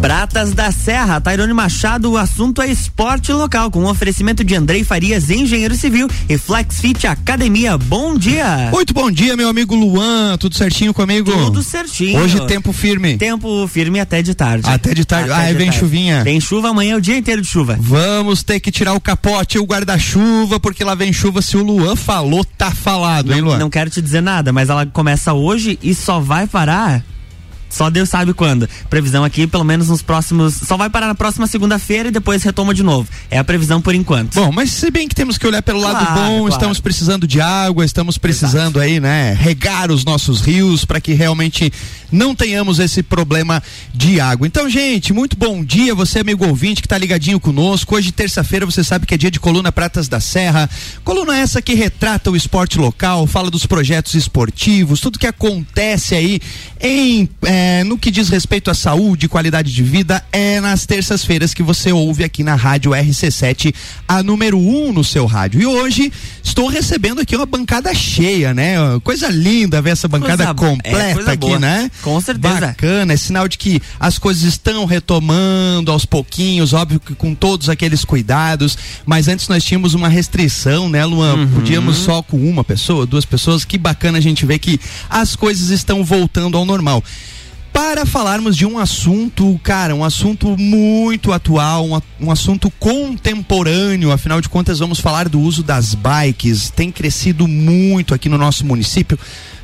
Pratas da Serra, Tairone Machado, o assunto é esporte local, com oferecimento de Andrei Farias, engenheiro civil e Flexfit Academia. Bom dia! Muito bom dia, meu amigo Luan, tudo certinho comigo? Tudo certinho. Hoje tempo firme. Tempo firme até de tarde. Até de tarde. Até ah, vem tarde. chuvinha. Tem chuva amanhã, o dia inteiro de chuva. Vamos ter que tirar o capote e o guarda-chuva, porque lá vem chuva. Se o Luan falou, tá falado, não, hein, Luan? Não quero te dizer nada, mas ela começa hoje e só vai parar só Deus sabe quando. Previsão aqui, pelo menos nos próximos. Só vai parar na próxima segunda-feira e depois retoma de novo. É a previsão por enquanto. Bom, mas se bem que temos que olhar pelo lado claro, bom, claro. estamos precisando de água, estamos precisando Exato. aí, né, regar os nossos rios para que realmente não tenhamos esse problema de água. Então, gente, muito bom dia, você amigo ouvinte que está ligadinho conosco. Hoje, terça-feira, você sabe que é dia de coluna Pratas da Serra. Coluna essa que retrata o esporte local, fala dos projetos esportivos, tudo que acontece aí em é, no que diz respeito à saúde, qualidade de vida, é nas terças-feiras que você ouve aqui na rádio RC7, a número 1 um no seu rádio. E hoje estou recebendo aqui uma bancada cheia, né? Coisa linda ver essa bancada coisa, completa é, aqui, boa. né? Com certeza. Bacana, é sinal de que as coisas estão retomando aos pouquinhos, óbvio que com todos aqueles cuidados, mas antes nós tínhamos uma restrição, né, Luan? Uhum. Podíamos só com uma pessoa, duas pessoas. Que bacana a gente ver que as coisas estão voltando ao normal para falarmos de um assunto, cara, um assunto muito atual, um, um, assunto contemporâneo, afinal de contas, vamos falar do uso das bikes. Tem crescido muito aqui no nosso município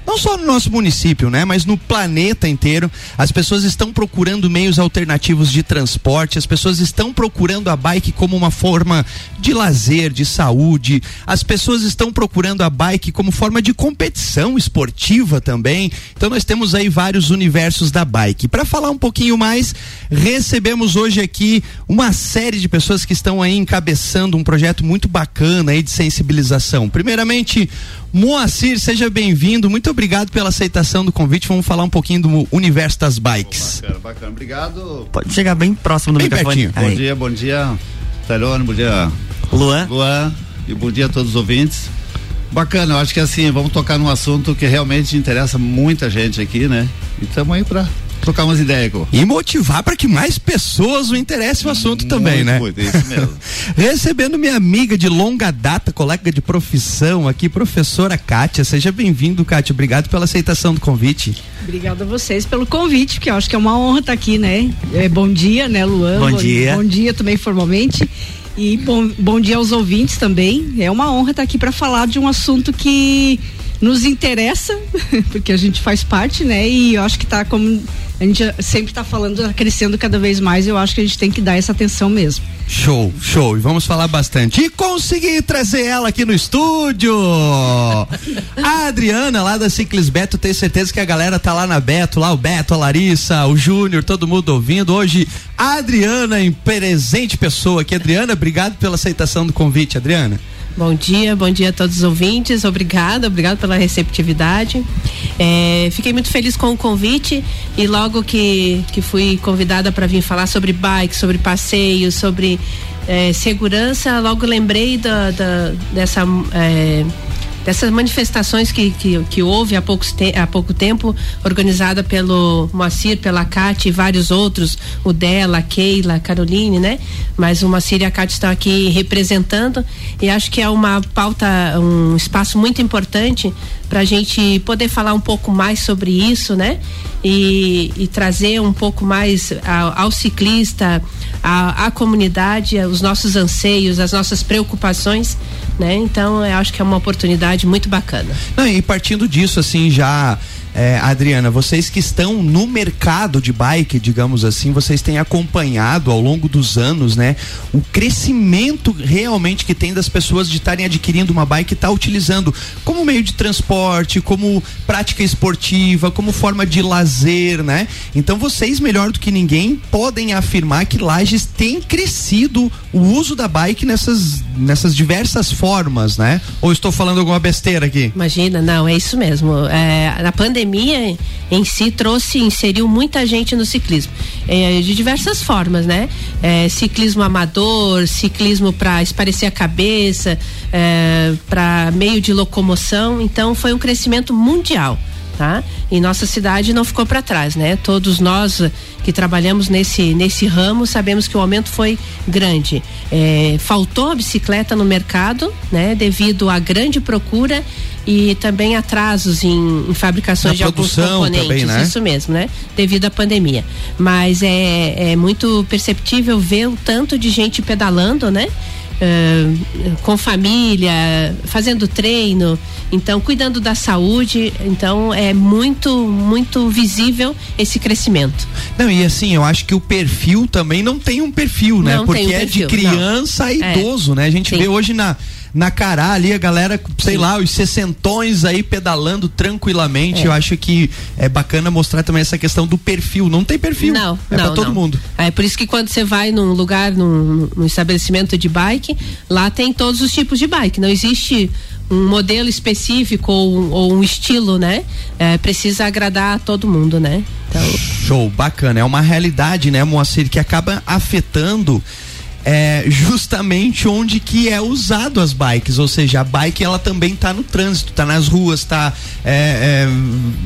não só no nosso município, né, mas no planeta inteiro, as pessoas estão procurando meios alternativos de transporte, as pessoas estão procurando a bike como uma forma de lazer, de saúde, as pessoas estão procurando a bike como forma de competição esportiva também. Então nós temos aí vários universos da bike. Para falar um pouquinho mais, recebemos hoje aqui uma série de pessoas que estão aí encabeçando um projeto muito bacana aí de sensibilização. Primeiramente, Moacir, seja bem-vindo. Muito obrigado pela aceitação do convite. Vamos falar um pouquinho do universo das bikes. bacana, bacana. Obrigado. Pode chegar bem próximo do bem microfone. Pertinho. Bom dia, bom dia, Talone, bom dia, Luan. Luan, e bom dia a todos os ouvintes. Bacana, eu acho que assim, vamos tocar num assunto que realmente interessa muita gente aqui, né? E estamos aí para trocar umas ideias. Com. E motivar para que mais pessoas o interessem o assunto muito, também, né? Muito, isso mesmo. Recebendo minha amiga de longa data, colega de profissão aqui, professora Kátia. Seja bem-vindo, Kátia. Obrigado pela aceitação do convite. Obrigada a vocês pelo convite, que eu acho que é uma honra estar aqui, né? É, bom dia, né, Luan? Bom, bom dia. Bom dia também formalmente. E bom, bom dia aos ouvintes também. É uma honra estar aqui para falar de um assunto que nos interessa, porque a gente faz parte, né? E eu acho que está como a gente sempre está falando, tá crescendo cada vez mais, eu acho que a gente tem que dar essa atenção mesmo. Show, show. E vamos falar bastante. E consegui trazer ela aqui no estúdio. A Adriana, lá da Ciclis Beto, tenho certeza que a galera tá lá na Beto, lá o Beto, a Larissa, o Júnior, todo mundo ouvindo. Hoje, a Adriana em presente pessoa aqui. Adriana, obrigado pela aceitação do convite, Adriana. Bom dia, bom dia a todos os ouvintes. Obrigada, obrigado pela receptividade. É, fiquei muito feliz com o convite e logo que, que fui convidada para vir falar sobre bike, sobre passeio, sobre é, segurança, logo lembrei da, da dessa é, dessas manifestações que, que, que houve há, poucos te, há pouco tempo, organizada pelo Moacir, pela Cate e vários outros, o Dela, a Keila, a Caroline, né? Mas o Moacir e a Cate estão aqui representando e acho que é uma pauta, um espaço muito importante para a gente poder falar um pouco mais sobre isso, né? E, e trazer um pouco mais ao, ao ciclista, à, comunidade, os nossos anseios, as nossas preocupações, né? Então eu acho que é uma oportunidade muito bacana. Não, e partindo disso, assim, já é, Adriana, vocês que estão no mercado de bike, digamos assim, vocês têm acompanhado ao longo dos anos, né, o crescimento realmente que tem das pessoas de estarem adquirindo uma bike e estar tá utilizando como meio de transporte, como prática esportiva, como forma de lazer, né? Então vocês, melhor do que ninguém, podem afirmar que Lages tem crescido o uso da bike nessas, nessas diversas formas, né? Ou estou falando alguma besteira aqui? Imagina, não, é isso mesmo. É, na pandemia pandemia em si trouxe, inseriu muita gente no ciclismo, é, de diversas formas, né? É, ciclismo amador, ciclismo para esparecer a cabeça, é, para meio de locomoção, então foi um crescimento mundial. Tá? E nossa cidade não ficou para trás, né? Todos nós que trabalhamos nesse nesse ramo sabemos que o aumento foi grande. É, faltou a bicicleta no mercado, né? Devido à grande procura e também atrasos em, em fabricações Na de alguns componentes. Também, né? Isso mesmo, né? Devido à pandemia. Mas é, é muito perceptível ver o tanto de gente pedalando, né? Uh, com família, fazendo treino, então cuidando da saúde, então é muito, muito visível esse crescimento. Não, e assim, eu acho que o perfil também não tem um perfil, né? Não Porque um é perfil, de criança não. a idoso, é. né? A gente Sim. vê hoje na na Cará ali, a galera, sei Sim. lá, os sessentões aí pedalando tranquilamente. É. Eu acho que é bacana mostrar também essa questão do perfil. Não tem perfil. Não, é não, pra todo não. mundo. É por isso que quando você vai num lugar, num, num estabelecimento de bike, lá tem todos os tipos de bike. Não existe um modelo específico ou um, ou um estilo, né? É, precisa agradar a todo mundo, né? Então... Show, bacana. É uma realidade, né, Moacir, que acaba afetando é, justamente onde que é usado as bikes, ou seja, a bike ela também está no trânsito, está nas ruas, está é, é,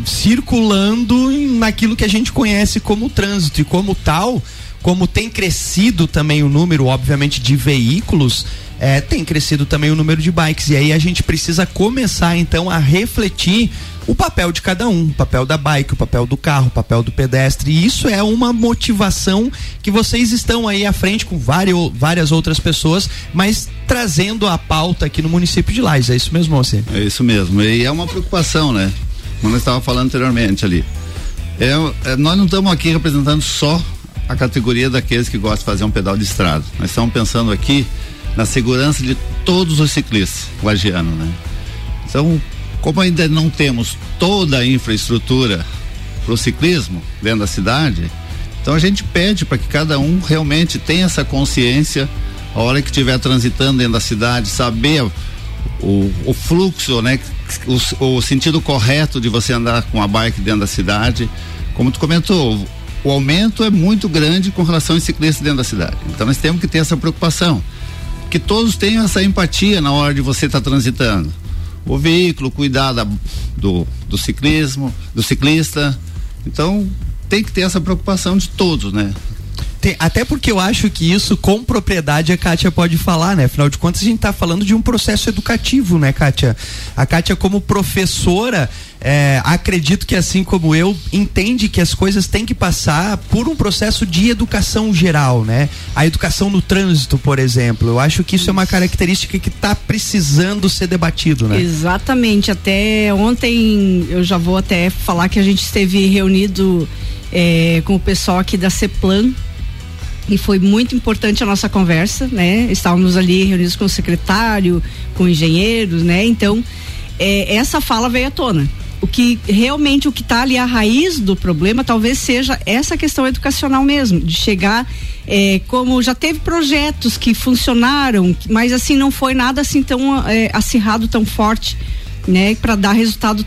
circulando naquilo que a gente conhece como trânsito e como tal, como tem crescido também o número, obviamente, de veículos, é, tem crescido também o número de bikes. E aí a gente precisa começar então a refletir o papel de cada um, o papel da bike, o papel do carro, o papel do pedestre. E isso é uma motivação que vocês estão aí à frente com várias, várias outras pessoas, mas trazendo a pauta aqui no município de Lais. É isso mesmo, você? É isso mesmo. E é uma preocupação, né? Como nós estávamos falando anteriormente ali. É, é, nós não estamos aqui representando só a categoria daqueles que gostam de fazer um pedal de estrada. Nós estamos pensando aqui na segurança de todos os ciclistas lagianos, né? Então, como ainda não temos toda a infraestrutura para o ciclismo dentro da cidade, então a gente pede para que cada um realmente tenha essa consciência a hora que estiver transitando dentro da cidade, saber o, o fluxo, né? O, o, sentido correto de você andar com a bike dentro da cidade. Como tu comentou, o aumento é muito grande com relação aos ciclistas dentro da cidade. Então nós temos que ter essa preocupação. Que todos tenham essa empatia na hora de você estar tá transitando o veículo, cuidar da, do, do ciclismo, do ciclista. Então, tem que ter essa preocupação de todos, né? Tem, até porque eu acho que isso com propriedade a Kátia pode falar, né? Afinal de contas, a gente está falando de um processo educativo, né, Kátia? A Kátia, como professora, é, acredito que assim como eu, entende que as coisas têm que passar por um processo de educação geral, né? A educação no trânsito, por exemplo. Eu acho que isso é uma característica que está precisando ser debatido, né? Exatamente. Até ontem eu já vou até falar que a gente esteve reunido é, com o pessoal aqui da CEPLAN, e foi muito importante a nossa conversa, né? Estávamos ali reunidos com o secretário, com engenheiros, né? Então, é, essa fala veio à tona. O que realmente o que está ali a raiz do problema talvez seja essa questão educacional mesmo, de chegar é, como já teve projetos que funcionaram, mas assim não foi nada assim tão é, acirrado, tão forte, né? Para dar resultado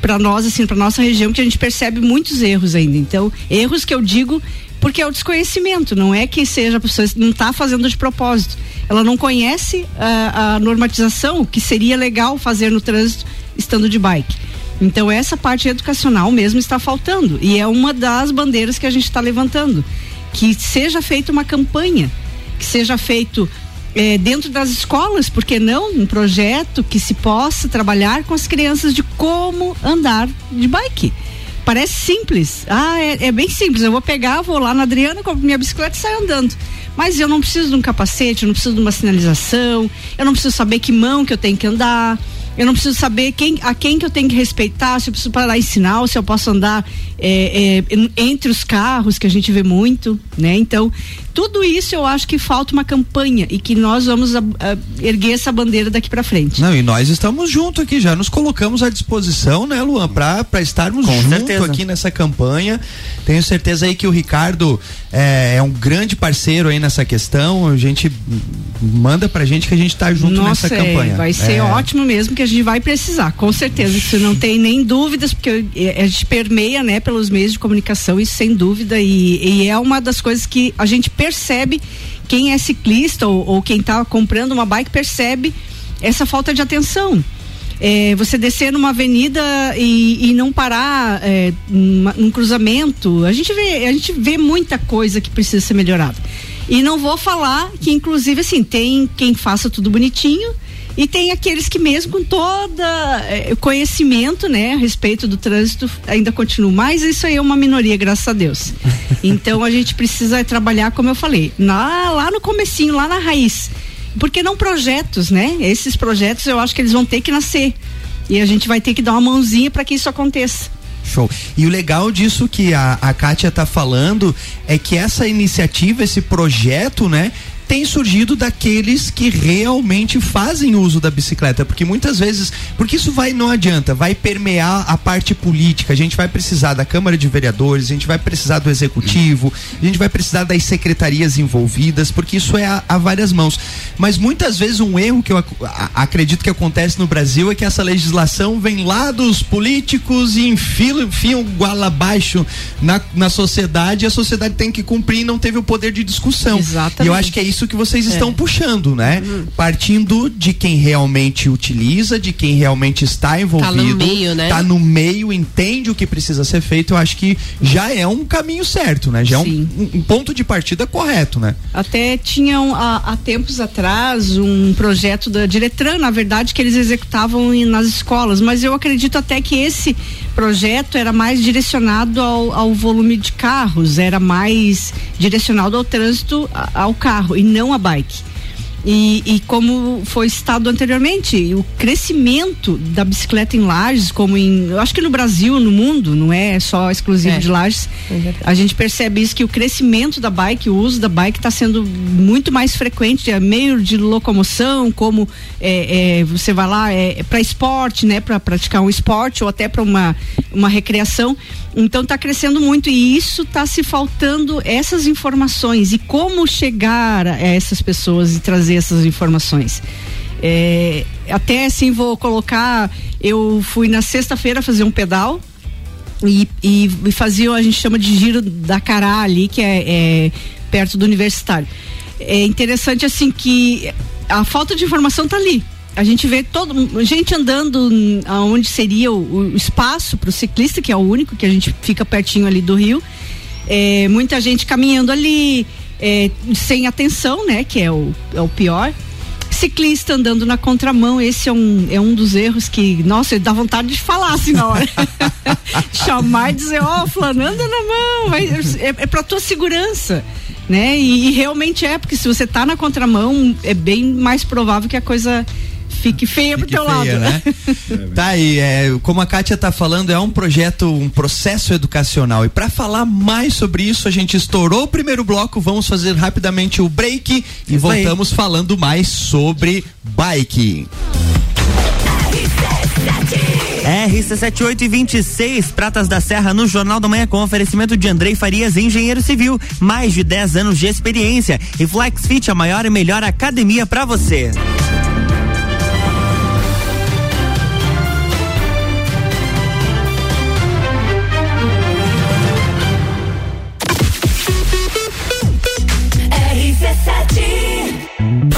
para nós assim, para nossa região que a gente percebe muitos erros ainda. Então, erros que eu digo porque é o desconhecimento, não é que seja a pessoa não está fazendo de propósito. Ela não conhece a, a normatização que seria legal fazer no trânsito estando de bike. Então essa parte educacional mesmo está faltando e é uma das bandeiras que a gente está levantando, que seja feita uma campanha, que seja feito é, dentro das escolas, porque não um projeto que se possa trabalhar com as crianças de como andar de bike parece simples. Ah, é, é, bem simples. Eu vou pegar, vou lá na Adriana, compro minha bicicleta e saio andando. Mas eu não preciso de um capacete, eu não preciso de uma sinalização, eu não preciso saber que mão que eu tenho que andar. Eu não preciso saber quem, a quem que eu tenho que respeitar, se eu preciso parar em sinal, se eu posso andar é, é, entre os carros, que a gente vê muito, né? Então, tudo isso eu acho que falta uma campanha e que nós vamos a, a, erguer essa bandeira daqui para frente. Não, e nós estamos junto aqui, já nos colocamos à disposição, né, Luan, para estarmos Com junto certeza. aqui nessa campanha. Tenho certeza aí que o Ricardo é, é, um grande parceiro aí nessa questão. A gente manda pra gente que a gente tá junto Nossa, nessa campanha. Vai ser é. ótimo mesmo que a gente vai precisar, com certeza. Isso não tem nem dúvidas, porque a gente permeia, né, pelos meios de comunicação, isso sem dúvida. E, e é uma das coisas que a gente percebe quem é ciclista ou, ou quem está comprando uma bike percebe essa falta de atenção. É, você descer numa avenida e, e não parar é, num cruzamento, a gente vê, a gente vê muita coisa que precisa ser melhorada. E não vou falar que, inclusive, assim, tem quem faça tudo bonitinho e tem aqueles que mesmo com todo eh, conhecimento, né, a respeito do trânsito, ainda continuam. Mas isso aí é uma minoria, graças a Deus. Então a gente precisa trabalhar, como eu falei, na, lá no comecinho, lá na raiz. Porque não projetos, né? Esses projetos eu acho que eles vão ter que nascer. E a gente vai ter que dar uma mãozinha para que isso aconteça. Show. E o legal disso que a, a Kátia tá falando é que essa iniciativa, esse projeto, né, tem surgido daqueles que realmente fazem uso da bicicleta, porque muitas vezes, porque isso vai não adianta, vai permear a parte política. A gente vai precisar da Câmara de Vereadores, a gente vai precisar do executivo, a gente vai precisar das secretarias envolvidas, porque isso é a, a várias mãos. Mas muitas vezes um erro que eu a, acredito que acontece no Brasil é que essa legislação vem lá dos políticos e enfiam, enfiam goela abaixo na, na sociedade, e a sociedade tem que cumprir e não teve o poder de discussão. Exatamente. E eu acho que é isso isso que vocês é. estão puxando, né? Uhum. Partindo de quem realmente utiliza, de quem realmente está envolvido, tá no meio, né? Tá no meio, entende o que precisa ser feito, eu acho que já é um caminho certo, né? Já é um, um, ponto de partida correto, né? Até tinham há, há, tempos atrás um projeto da Diretran, na verdade, que eles executavam nas escolas, mas eu acredito até que esse projeto era mais direcionado ao, ao volume de carros, era mais direcionado ao trânsito ao carro e não a bike. E, e, como foi citado anteriormente, o crescimento da bicicleta em Lages, como em. Eu acho que no Brasil, no mundo, não é só exclusivo é. de Lages. É a gente percebe isso que o crescimento da bike, o uso da bike está sendo muito mais frequente, é meio de locomoção, como é, é você vai lá é, para esporte, né? Para praticar um esporte ou até para uma, uma recreação. Então está crescendo muito e isso está se faltando essas informações e como chegar a essas pessoas e trazer essas informações. É, até assim vou colocar, eu fui na sexta-feira fazer um pedal e, e, e, fazia, a gente chama de giro da Cará ali, que é, é perto do universitário. É interessante assim que a falta de informação está ali a gente vê todo gente andando aonde seria o, o espaço para o ciclista, que é o único que a gente fica pertinho ali do rio. É, muita gente caminhando ali é, sem atenção, né? Que é o, é o pior. Ciclista andando na contramão, esse é um, é um dos erros que, nossa, dá vontade de falar assim na hora. Chamar e dizer, ó, oh, anda na mão, vai, é, é pra tua segurança né? E, e, realmente é, porque se você tá na contramão, é bem mais provável que a coisa fique feia fique pro teu feia, lado. Né? tá aí, é, como a Kátia tá falando, é um projeto, um processo educacional. E para falar mais sobre isso, a gente estourou o primeiro bloco, vamos fazer rapidamente o break e isso voltamos aí. falando mais sobre bike. RC7826, Pratas da Serra, no Jornal da Manhã, com oferecimento de Andrei Farias, engenheiro civil, mais de 10 anos de experiência. E FlexFit, a maior e melhor academia para você.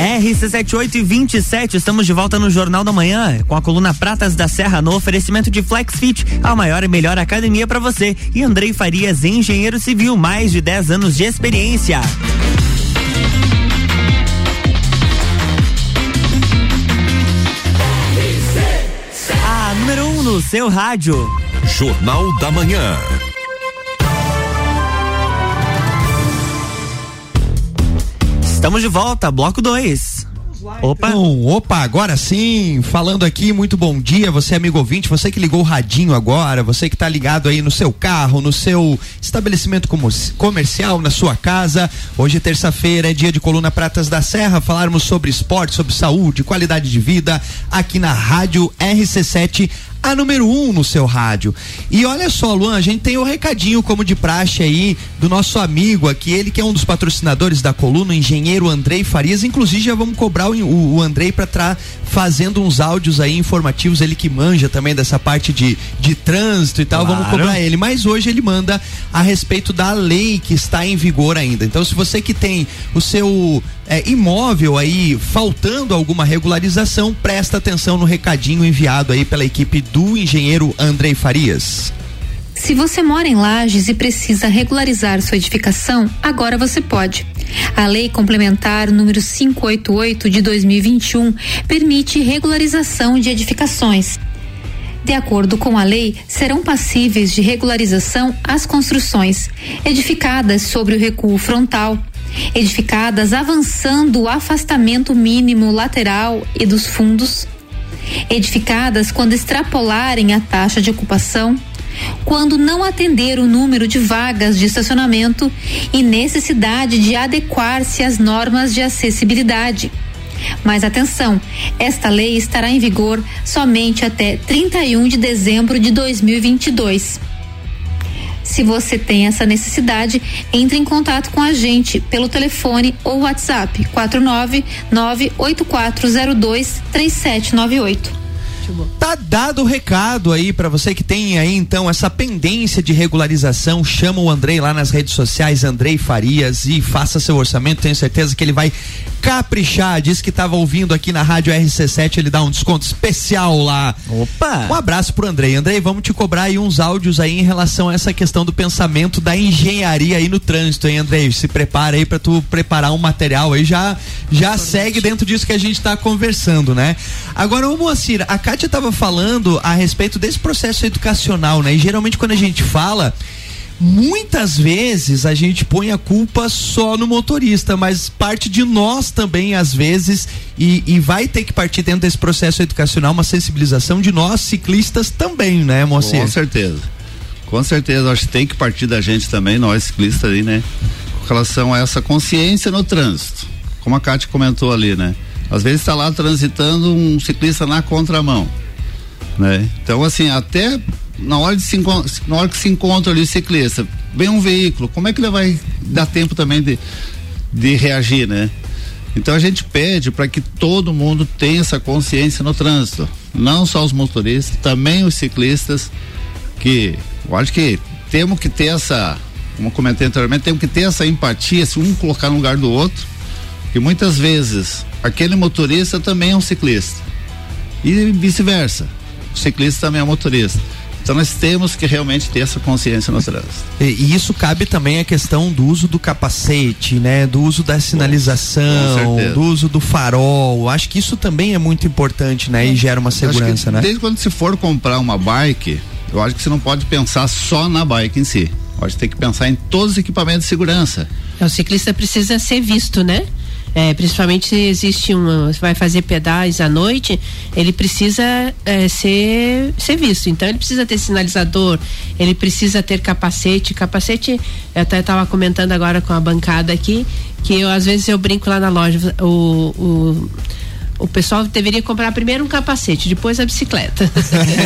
RC78 e 27, estamos de volta no Jornal da Manhã com a coluna Pratas da Serra no oferecimento de FlexFit, a maior e melhor academia para você. E Andrei Farias, engenheiro civil, mais de 10 anos de experiência. A número 1 um no seu rádio. Jornal da Manhã. Estamos de volta, bloco 2. Opa. Então, opa, agora sim, falando aqui, muito bom dia, você amigo ouvinte, você que ligou o radinho agora, você que tá ligado aí no seu carro, no seu estabelecimento comercial, na sua casa. Hoje terça-feira é dia de coluna Pratas da Serra, falarmos sobre esporte, sobre saúde, qualidade de vida, aqui na Rádio RC7 a número um no seu rádio. E olha só, Luan, a gente tem o um recadinho como de praxe aí do nosso amigo aqui, ele que é um dos patrocinadores da coluna, o engenheiro Andrei Farias. Inclusive já vamos cobrar o, o, Andrei para estar fazendo uns áudios aí informativos, ele que manja também dessa parte de, de trânsito e tal, claro. vamos cobrar ele. Mas hoje ele manda a respeito da lei que está em vigor ainda. Então, se você que tem o seu é, imóvel aí faltando alguma regularização, presta atenção no recadinho enviado aí pela equipe do engenheiro Andrei Farias. Se você mora em Lages e precisa regularizar sua edificação, agora você pode. A Lei Complementar número 588 de 2021 permite regularização de edificações. De acordo com a lei, serão passíveis de regularização as construções edificadas sobre o recuo frontal, edificadas avançando o afastamento mínimo lateral e dos fundos, edificadas quando extrapolarem a taxa de ocupação, quando não atender o número de vagas de estacionamento e necessidade de adequar-se às normas de acessibilidade. Mas atenção, esta lei estará em vigor somente até 31 de dezembro de 2022. Se você tem essa necessidade, entre em contato com a gente pelo telefone ou WhatsApp 49 98402 3798. Tá dado o recado aí para você que tem aí então essa pendência de regularização, chama o Andrei lá nas redes sociais, Andrei Farias e faça seu orçamento, tenho certeza que ele vai caprichar, diz que estava ouvindo aqui na Rádio RC7, ele dá um desconto especial lá. Opa! Um abraço pro Andrei. Andrei, vamos te cobrar aí uns áudios aí em relação a essa questão do pensamento da engenharia aí no trânsito, hein, Andrei? Se prepara aí para tu preparar um material aí, já já segue dentro disso que a gente está conversando, né? Agora, ô Moacir, a Kátia estava falando a respeito desse processo educacional, né? E geralmente quando a gente fala, muitas vezes a gente põe a culpa só no motorista, mas parte de nós também, às vezes, e, e, vai ter que partir dentro desse processo educacional uma sensibilização de nós ciclistas também, né, Moacir? Com certeza. Com certeza, acho que tem que partir da gente também, nós ciclistas aí, né? Com relação a essa consciência no trânsito. Como a Cátia comentou ali, né? Às vezes está lá transitando um ciclista na contramão. Né? Então, assim, até na hora, de se, na hora que se encontra ali o ciclista, vem um veículo, como é que ele vai dar tempo também de, de reagir, né? Então a gente pede para que todo mundo tenha essa consciência no trânsito, não só os motoristas, também os ciclistas, que eu acho que temos que ter essa, como comentei anteriormente, temos que ter essa empatia, se um colocar no lugar do outro, que muitas vezes aquele motorista também é um ciclista e vice-versa, o ciclista também é um motorista. Então nós temos que realmente ter essa consciência no trânsito. E, e, isso cabe também a questão do uso do capacete, né? Do uso da sinalização, do uso do farol. Acho que isso também é muito importante, né? E gera uma segurança, né? Desde quando se for comprar uma bike, eu acho que você não pode pensar só na bike em si. Eu acho que tem que pensar em todos os equipamentos de segurança. O ciclista precisa ser visto, né? É, principalmente se existe uma, vai fazer pedais à noite, ele precisa é, ser, ser visto. Então ele precisa ter sinalizador, ele precisa ter capacete. Capacete, eu até estava comentando agora com a bancada aqui, que eu, às vezes eu brinco lá na loja, o, o o pessoal deveria comprar primeiro um capacete, depois a bicicleta.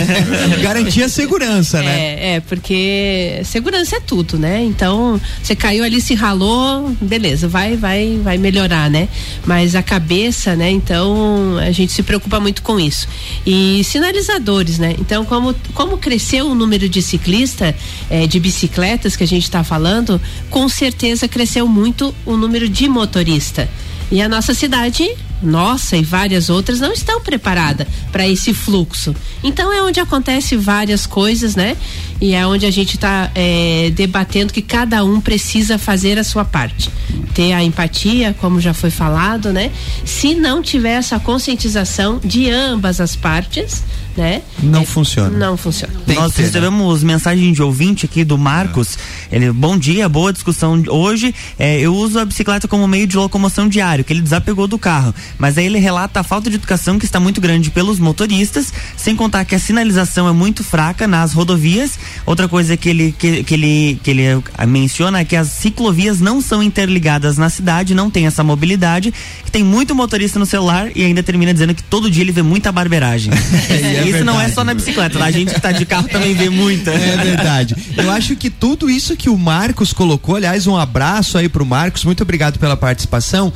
Garantir a segurança, né? É, é, porque segurança é tudo, né? Então, você caiu ali, se ralou, beleza, vai, vai, vai melhorar, né? Mas a cabeça, né? Então, a gente se preocupa muito com isso. E sinalizadores, né? Então, como, como cresceu o número de ciclista, é, de bicicletas que a gente está falando, com certeza cresceu muito o número de motorista. E a nossa cidade, nossa e várias outras, não estão preparadas para esse fluxo. Então é onde acontece várias coisas, né? E é onde a gente está é, debatendo que cada um precisa fazer a sua parte. Ter a empatia, como já foi falado, né? Se não tiver essa conscientização de ambas as partes, né? Não É, funciona. Não funciona. Tem Nós né? recebemos mensagem de ouvinte aqui do Marcos. Ele, bom dia, boa discussão. Hoje é, eu uso a bicicleta como meio de locomoção diário, que ele desapegou do carro. Mas aí ele relata a falta de educação que está muito grande pelos motoristas, sem contar que a sinalização é muito fraca nas rodovias. Outra coisa que ele, que, que ele, que ele menciona é que as ciclovias não são interligadas na cidade, não tem essa mobilidade, que tem muito motorista no celular e ainda termina dizendo que todo dia ele vê muita barberagem. é Isso não é verdade. só na bicicleta, tá? a gente que tá de carro também vê muita. É verdade. Eu acho que tudo isso que o Marcos colocou, aliás, um abraço aí pro Marcos, muito obrigado pela participação.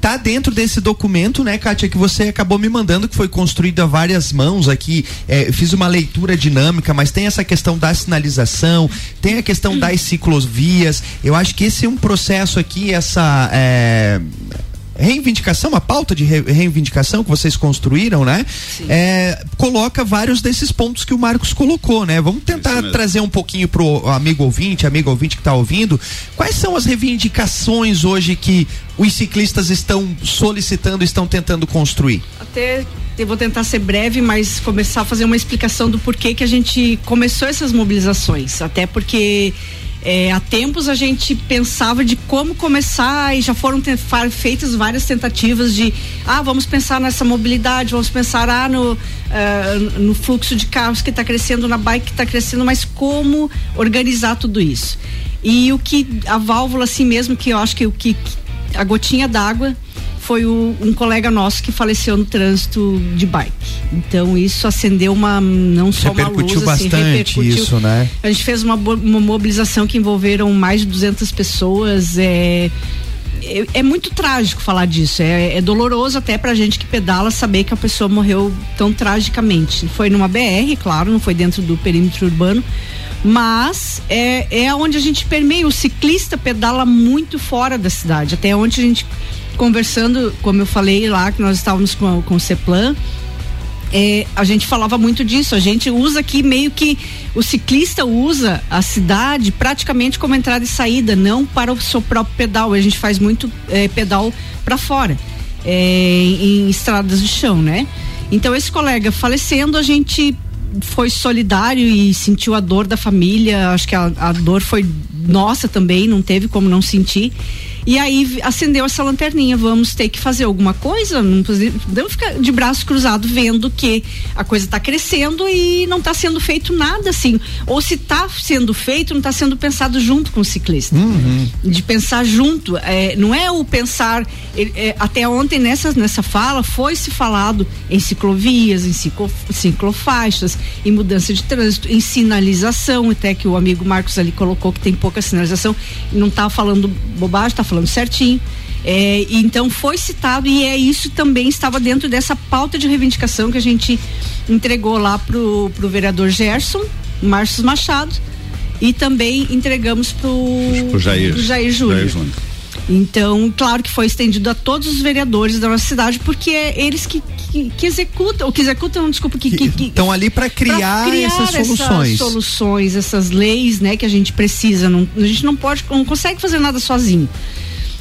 Tá dentro desse documento, né, Kátia, que você acabou me mandando, que foi construído a várias mãos aqui. É, fiz uma leitura dinâmica, mas tem essa questão da sinalização, tem a questão das ciclovias. Eu acho que esse é um processo aqui, essa. é, reivindicação, a pauta de re- reivindicação que vocês construíram, né? É, coloca vários desses pontos que o Marcos colocou, né? Vamos tentar trazer um pouquinho pro amigo ouvinte, amigo ouvinte que está ouvindo. Quais são as reivindicações hoje que os ciclistas estão solicitando, estão tentando construir? Até eu vou tentar ser breve, mas começar a fazer uma explicação do porquê que a gente começou essas mobilizações. Até porque é, há tempos a gente pensava de como começar e já foram feitas várias tentativas de ah, vamos pensar nessa mobilidade, vamos pensar ah, no, ah, no fluxo de carros que está crescendo, na bike que está crescendo, mas como organizar tudo isso. E o que a válvula assim mesmo, que eu acho que o que a gotinha d'água foi o- um colega nosso que faleceu no trânsito de bike. Então isso acendeu uma não só uma Repercutiu luz, assim, bastante repercutiu. isso, né? A gente fez uma, uma mobilização que envolveram mais de 200 pessoas. É, é, é muito trágico falar disso. É, é doloroso até pra gente que pedala saber que a pessoa morreu tão tragicamente. Foi numa BR, claro, não foi dentro do perímetro urbano. Mas é, é onde a gente permeia. O ciclista pedala muito fora da cidade. Até onde a gente conversando, como eu falei lá, que nós estávamos com, com o CEPLAN, é, a gente falava muito disso. A gente usa aqui meio que o ciclista usa a cidade praticamente como entrada e saída, não para o seu próprio pedal. A gente faz muito é, pedal para fora, é, em, em estradas de chão, né? Então esse colega falecendo, a gente foi solidário e sentiu a dor da família. Acho que a, a dor foi nossa também, não teve como não sentir. E aí acendeu essa lanterninha, vamos ter que fazer alguma coisa, não podemos ficar de braço cruzado vendo que a coisa está crescendo e não está sendo feito nada assim. Ou se está sendo feito, não está sendo pensado junto com o ciclista. De pensar junto, é, não é o pensar. é, até ontem nessa, nessa fala foi se falado em ciclovias, em ciclo, ciclofaixas, em mudança de trânsito, em sinalização, até que o amigo Marcos ali colocou que tem pouca sinalização, não está falando bobagem, está falando certinho. É, e então foi citado e é isso também estava dentro dessa pauta de reivindicação que a gente entregou lá pro, pro vereador Gerson, Márcio Machado, e também entregamos pro, O Jair. pro Jair Júnior. Jair Júnior. Então, claro que foi estendido a todos os vereadores da nossa cidade, porque é eles que, que, que executam, ou que executam, desculpa, que, que, que Estão ali para criar, pra criar essas soluções. soluções, essas leis, né, que a gente precisa. Não, a gente não pode, não consegue fazer nada sozinho.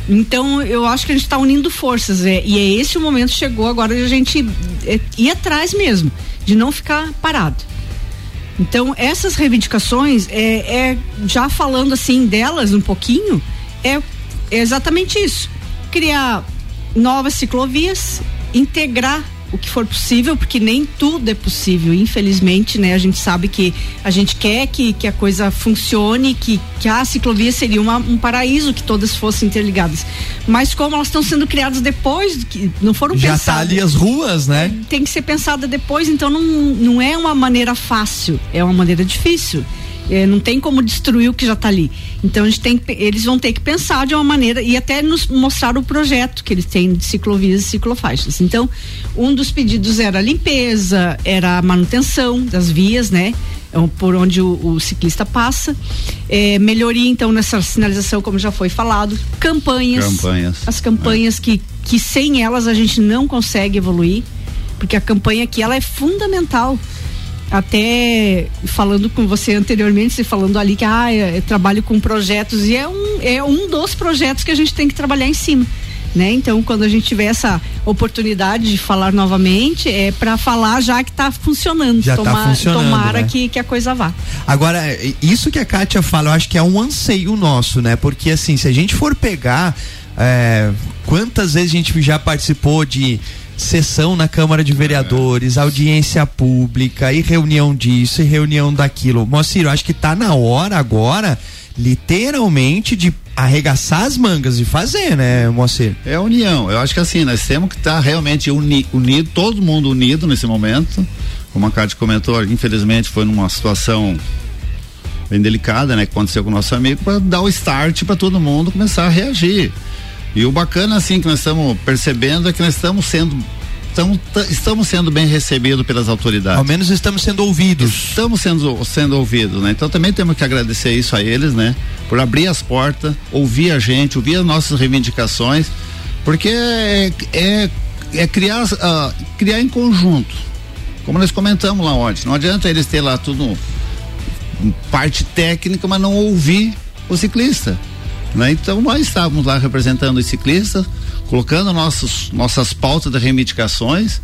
Então, eu acho que a gente está unindo forças. É, e é esse o momento chegou agora de a gente é, ir atrás mesmo, de não ficar parado. Então, essas reivindicações, é, é, já falando assim delas um pouquinho, é, é exatamente isso. Criar novas ciclovias, integrar o que for possível, porque nem tudo é possível, infelizmente, né? A gente sabe que a gente quer que, que a coisa funcione, que, que a ciclovia seria uma, um paraíso, que todas fossem interligadas. Mas como elas estão sendo criadas depois, que não foram Já pensadas tá ali as ruas, né? tem que ser pensada depois, então não, não é uma maneira fácil, é uma maneira difícil. É, não tem como destruir o que já está ali. Então a gente tem, que- eles vão ter que pensar de uma maneira e até nos mostrar o projeto que eles têm de ciclovias e ciclofaixas. Então, um dos pedidos era a limpeza, era a manutenção das vias, né? É por onde o, o ciclista passa. É, melhoria, então, nessa sinalização, como já foi falado. Campanhas. Campanhas, As campanhas que, que sem elas a gente não consegue evoluir, porque a campanha aqui ela é fundamental. Até falando com você anteriormente, você falando ali que ah, eu trabalho com projetos e é um, é um dos projetos que a gente tem que trabalhar em cima. Né? Então, quando a gente tiver essa oportunidade de falar novamente, é para falar já que está funcionando. Já tá funcionando, tomara né? que, que a coisa vá. Agora, isso que a Kátia fala, eu acho que é um anseio nosso, né? Porque assim, se a gente for pegar é, quantas vezes a gente já participou de sessão na Câmara de Vereadores, audiência pública e reunião disso e reunião daquilo. Moacir, eu acho que tá na hora agora, literalmente, de arregaçar as mangas e fazer, né, Moacir? É a união. Eu acho que assim, nós temos que estar tá realmente uni, unido, todo mundo unido nesse momento. Como a Cátia comentou, infelizmente foi numa situação bem delicada, né, que aconteceu com o nosso amigo, para dar o start para todo mundo começar a reagir. E o bacana, assim, que nós estamos percebendo é que nós estamos sendo estamos, estamos sendo bem recebidos pelas autoridades. Ao menos estamos sendo ouvidos. Estamos sendo, sendo ouvidos, né? Então também temos que agradecer isso a eles, né? Por abrir as portas, ouvir a gente, ouvir as nossas reivindicações, porque é, é, é criar, uh, criar em conjunto. Como nós comentamos lá ontem, não adianta eles ter lá tudo parte técnica, mas não ouvir o ciclista. Né? Então nós estávamos lá representando os ciclistas, colocando nossos, nossas pautas de reivindicações.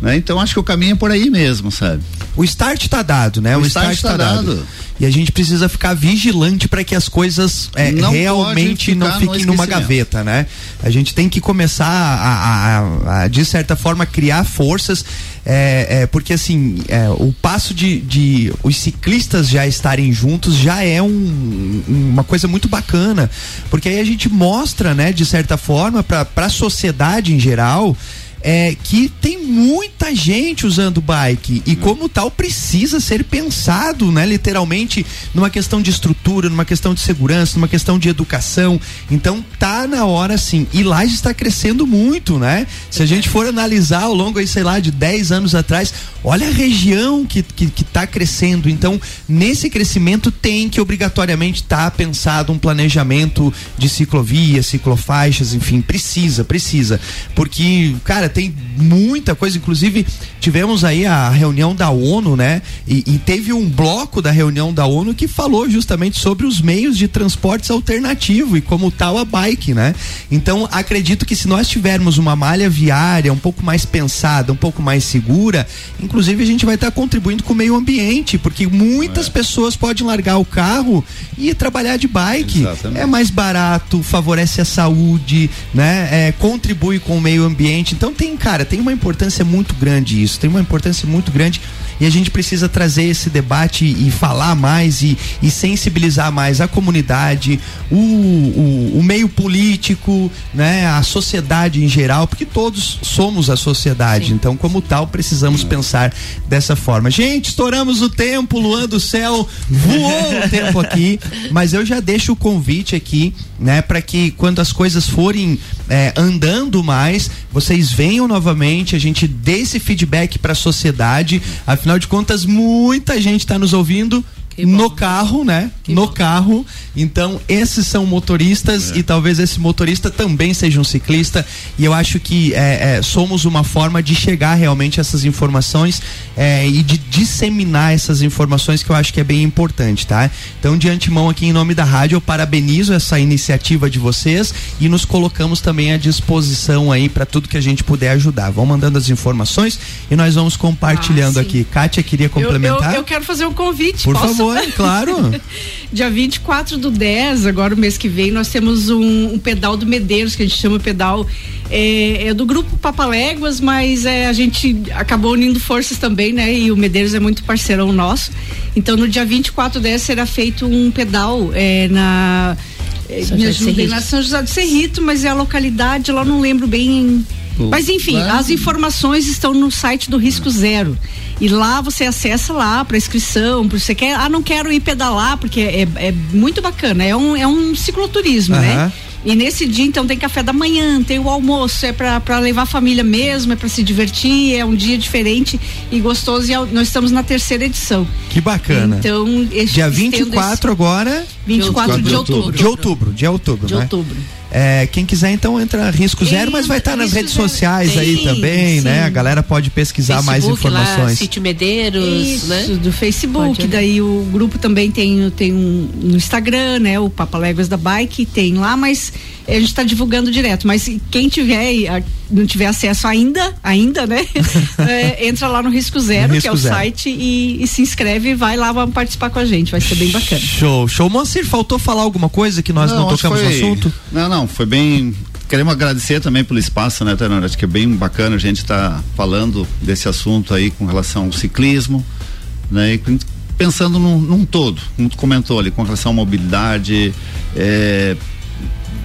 Né? Então acho que o caminho é por aí mesmo, sabe? O start está dado, né? O, o start, está dado. dado. E a gente precisa ficar vigilante para que as coisas é, não realmente não fiquem numa gaveta, né? A gente tem que começar a, a, a de certa forma, criar forças. É, é, porque assim, é, o passo de, de, os ciclistas já estarem juntos já é um, uma coisa muito bacana. Porque aí a gente mostra, né, de certa forma, para a sociedade em geral é, que tem muita gente usando bike e como tal precisa ser pensado, né, literalmente numa questão de estrutura, numa questão de segurança, numa questão de educação. Então tá na hora sim. E lá está crescendo muito, né? Se a gente for analisar ao longo aí, sei lá, de 10 anos atrás, olha a região que, que, que tá crescendo. Então, nesse crescimento tem que obrigatoriamente estar tá pensado um planejamento de ciclovia, ciclofaixas, enfim, precisa, precisa. Porque, cara, tem muita coisa, inclusive tivemos aí a reunião da ONU, né? E, e, teve um bloco da reunião da ONU que falou justamente sobre os meios de transportes alternativo e como tal a bike, né? Então acredito que se nós tivermos uma malha viária um pouco mais pensada, um pouco mais segura, inclusive a gente vai estar tá contribuindo com o meio ambiente, porque muitas é. pessoas podem largar o carro e trabalhar de bike. Exatamente. É mais barato, favorece a saúde, né? É, contribui com o meio ambiente. Então tem tem, cara, tem uma importância muito grande isso, tem uma importância muito grande e a gente precisa trazer esse debate e falar mais e, e sensibilizar mais a comunidade, o, o, o, meio político, né, a sociedade em geral, porque todos somos a sociedade, Sim. então como tal precisamos pensar dessa forma. Gente, estouramos o tempo, Luan do céu, voou o tempo aqui, mas eu já deixo o convite aqui, né, para que quando as coisas forem é, andando mais, vocês venham novamente, a gente dê esse feedback para a sociedade. Afinal de contas, muita gente está nos ouvindo no carro, né? Que no bom. carro. Então, esses são motoristas é. e talvez esse motorista também seja um ciclista. E eu acho que é, é, somos uma forma de chegar realmente a essas informações é, e de disseminar essas informações que eu acho que é bem importante, tá? Então, de antemão, aqui em nome da rádio, eu parabenizo essa iniciativa de vocês e nos colocamos também à disposição aí para tudo que a gente puder ajudar. Vão mandando as informações e nós vamos compartilhando ah, aqui. Kátia, queria complementar? Eu, eu, eu, quero fazer um convite. Por Posso? favor, claro. Dia 24 do 10, agora o mês que vem, nós temos um, um pedal do Medeiros, que a gente chama pedal é, é, do grupo Papaléguas, mas é, a gente acabou unindo forças também, né? E o Medeiros é muito parceirão nosso. Então no dia 24 do 10 será feito um pedal é, na. São me ajudem, na São José do Cerrito, mas é a localidade, lá não lembro bem. Mas enfim, as informações estão no site do Risco Zero. E lá você acessa lá para inscrição, para você quer, ah, não quero ir pedalar, porque é, é muito bacana, é um, é um cicloturismo, uhum. né? E nesse dia, então, tem café da manhã, tem o almoço, é para levar a família mesmo, é para se divertir, é um dia diferente e gostoso. E nós estamos na terceira edição. Que bacana. Então, dia 24 esse... agora. 24 de, de outubro. De outubro, de outubro, de né? outubro. É, quem quiser, então, entra risco zero, mas vai estar tá nas redes zero. sociais sim, aí também, sim. né? A galera pode pesquisar Facebook, mais informações. Lá, Sítio Medeiros, Isso, né? Do Facebook, pode, daí o grupo também tem, tem um no Instagram, né? O Papaléguas da Bike tem lá, mas a gente está divulgando direto. Mas quem tiver, não tiver acesso ainda, ainda, né? é, entra lá no Risco Zero, Risco que é o Zero. site, e, e, se inscreve e vai lá participar com a gente. Vai ser bem bacana. Show, show. Moacir, faltou falar alguma coisa que nós não, não tocamos foi, no assunto? Não, não, foi bem queremos agradecer também pelo espaço, né, Tenor? Acho que é bem bacana a gente estar tá falando desse assunto aí com relação ao ciclismo, né? E pensando num, num todo, como tu comentou ali, com relação à mobilidade, é,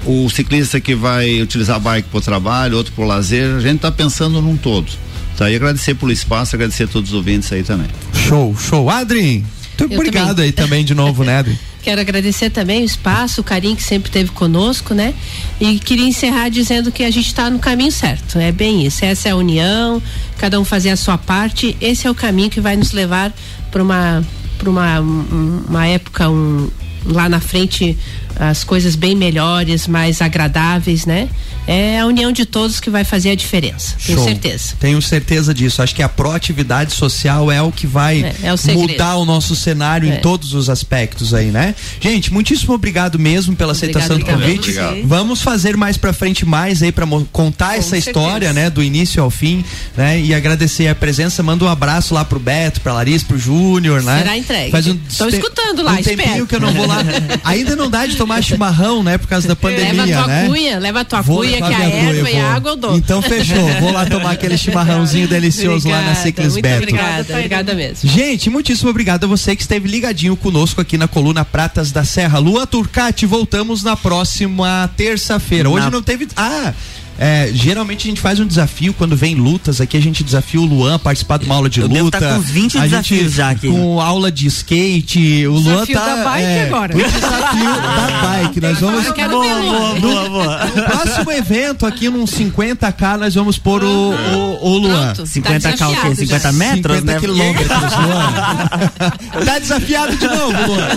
o ciclista que vai utilizar a bike para o trabalho, outro para o lazer, a gente está pensando num todo. Tá? E agradecer pelo espaço, agradecer a todos os ouvintes aí também. Show, show. Adri, muito obrigado também. aí também de novo, né, Adri? Quero agradecer também o espaço, o carinho que sempre teve conosco, né? E queria encerrar dizendo que a gente está no caminho certo. É bem isso. Essa é a união, cada um fazer a sua parte. Esse é o caminho que vai nos levar para uma para uma, uma época um, lá na frente as coisas bem melhores, mais agradáveis, né? É a união de todos que vai fazer a diferença, tenho Show. certeza. Tenho certeza disso. Acho que a proatividade social é o que vai é, é o mudar o nosso cenário é. em todos os aspectos aí, né? Gente, muitíssimo obrigado mesmo pela aceitação do convite. Obrigado. Vamos fazer mais para frente mais aí para contar Com essa certeza. história, né, do início ao fim, né? E agradecer a presença. Manda um abraço lá pro Beto, pra Larissa, pro Júnior, né? Será entregue. Faz um Estão escutando lá, um tempinho espero. que eu não vou lá. Ainda não dá de tomar chimarrão, né, por causa da pandemia, leva a tua né? Cuia, leva a tua vou cuia que a erva e a água eu dou. Então fechou. Vou lá tomar aquele chimarrãozinho delicioso obrigada, lá na Ciclis muito Beto. Obrigada, obrigada mesmo. Gente, muitíssimo obrigado a você que esteve ligadinho conosco aqui na coluna Pratas da Serra. Lua Turcati, voltamos na próxima terça-feira. Hoje na... não teve. Ah! É, geralmente a gente faz um desafio quando vem lutas aqui, a gente desafia o Luan a participar de uma aula de Eu luta. Devo tá com 20 a desafios gente, já aqui. Com aula de skate, o Luan tá. da bike é, agora. O desafio da bike. Nós vamos. Eu quero boa, boa, boa, boa. No próximo evento aqui, num 50k, nós vamos pôr o, o, o Luan. Pronto, 50k tá o quê? 50 metros? 50 né? quilômetros, Luan. tá desafiado de novo, Luan.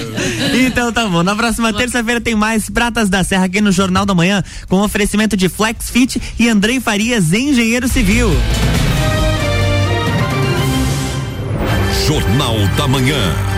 Então tá bom. Na próxima terça-feira tem mais Pratas da Serra aqui no Jornal da Manhã, com oferecimento de Flex Fit e Andrei Farias, engenheiro civil. Jornal da Manhã.